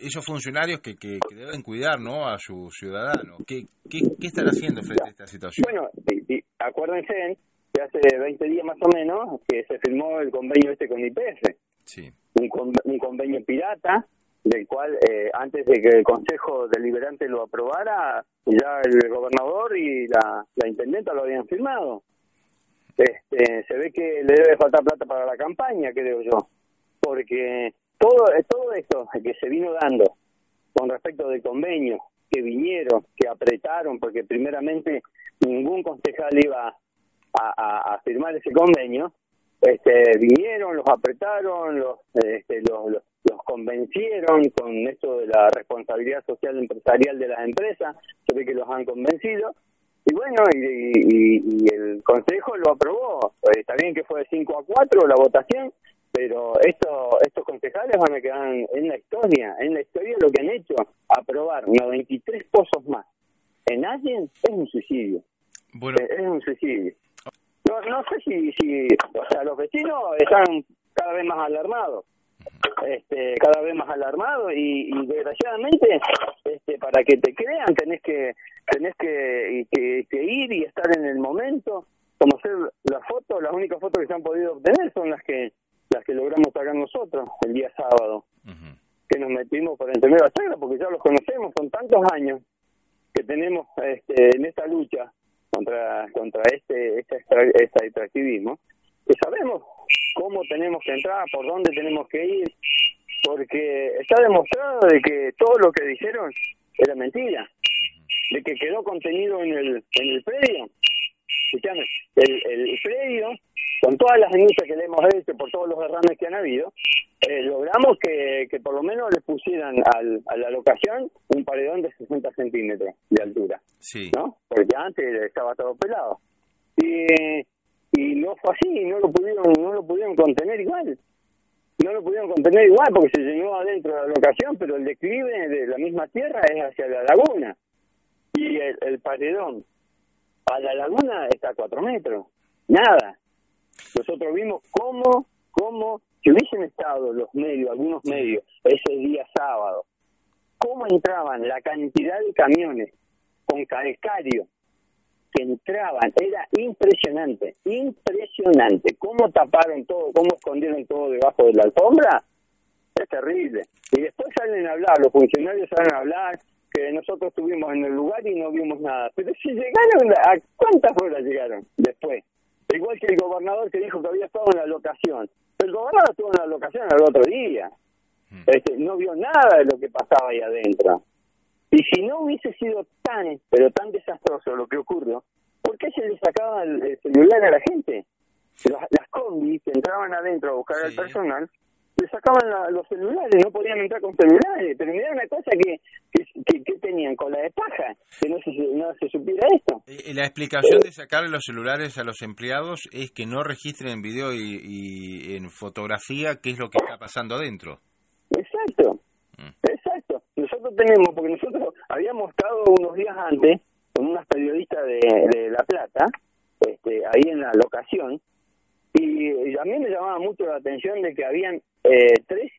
esos funcionarios que, que, deben cuidar ¿no? a sus ciudadanos. ¿Qué, qué, están haciendo frente a esta situación? Bueno, acuérdense que hace 20 días más o menos que se firmó el convenio este con IPF. Sí. Un, un convenio pirata del cual eh, antes de que el Consejo Deliberante lo aprobara, ya el gobernador y la, la intendenta lo habían firmado. Este, se ve que le debe faltar plata para la campaña, creo yo, porque todo, todo esto que se vino dando con respecto del convenio, que vinieron, que apretaron, porque primeramente ningún concejal iba a, firmar ese convenio, este, vinieron, los apretaron, los, este, los, los, convencieron con esto de la responsabilidad social empresarial de las empresas, se ve que los han convencido, y bueno, y, y, el Consejo lo aprobó, está bien que fue de 5 a 4 la votación, pero esto, estos concejales van a quedar en la historia, en la historia lo que han hecho, aprobar 93 pozos más. En alguien es un suicidio. Bueno. Es, un suicidio. No, no sé si, si, o sea, los vecinos están cada vez más alarmados, este, cada vez más alarmados y, desgraciadamente, este, para que te crean tenés que, tenés que, que ir y estar en el momento. Como ser las fotos, las únicas fotos que se han podido obtener son las que nosotros el día sábado, que nos metimos por entre medio de porque ya los conocemos, son tantos años que tenemos este, en esta lucha contra contra este este, este extractivismo, que sabemos cómo tenemos que entrar, por dónde tenemos que ir, porque está demostrado de que todo lo que dijeron era mentira, de que quedó contenido en el en el predio. Escuchame, el, el predio con todas las denuncias que le hemos hecho por todos los derrames que han habido, eh, logramos que, que, por lo menos le pusieran al, a la locación un paredón de 60 centímetros de altura. Sí. ¿No? Porque antes estaba todo pelado. Y, y no fue así, no lo pudieron, no lo pudieron contener igual. No lo pudieron contener igual porque se llenó adentro de la locación, pero el declive de la misma tierra es hacia la laguna. Y el, el paredón a la laguna está a 4 metros. Nada. Nosotros vimos cómo, cómo, si hubiesen estado los medios, algunos medios, ese día sábado, cómo entraban la cantidad de camiones con calcario que entraban, era impresionante, impresionante. ¿Cómo taparon todo, cómo escondieron todo debajo de la alfombra? Es terrible. Y después salen a hablar, los funcionarios salen a hablar que nosotros estuvimos en el lugar y no vimos nada. Pero si llegaron, ¿a cuántas horas llegaron después? Igual que el gobernador que dijo que había estado en la locación. El gobernador estuvo en la locación el otro día. Mm. Este, no vio nada de lo que pasaba ahí adentro. Y si no hubiese sido tan, pero tan desastroso lo que ocurrió, ¿por qué se le sacaba el, celular a la gente? Las, las combis que entraban adentro a buscar al personal le sacaban los celulares, no podían entrar con celulares, pero mira una cosa que, que, tenían con la de paja, que no se, no se supiera esto. Eh, la explicación de sacarle los celulares a los empleados es que no registren en video y, en fotografía qué es lo que está pasando adentro. Exacto, mm. exacto. Nosotros tenemos, porque nosotros habíamos estado unos días antes con unas periodistas de, de La Plata, este, ahí en la locación, y a mí me llamaba mucho la atención de que habían eh, tres,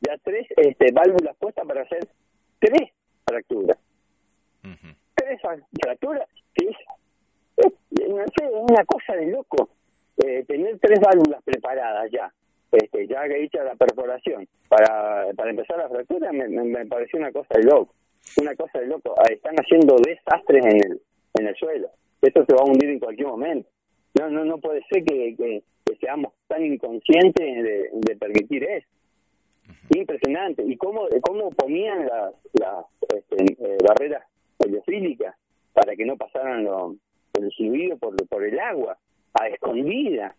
ya tres este, válvulas puestas para hacer tres fracturas. Tres fracturas, que es, no sé, una cosa de loco. Eh, tener tres válvulas preparadas ya, este, ya que hecha la perforación para, para empezar la fractura, me, me, pareció una cosa de loco. Una cosa de loco. Ah, están haciendo desastres en el, en el suelo. Esto se va a hundir en cualquier momento. No, no, no puede ser que, que, seamos tan inconscientes de, permitir eso. Impresionante. ¿Y cómo, cómo ponían las, las este, eh, barreras para que no pasaran lo, el fluido por, por el agua, a escondida?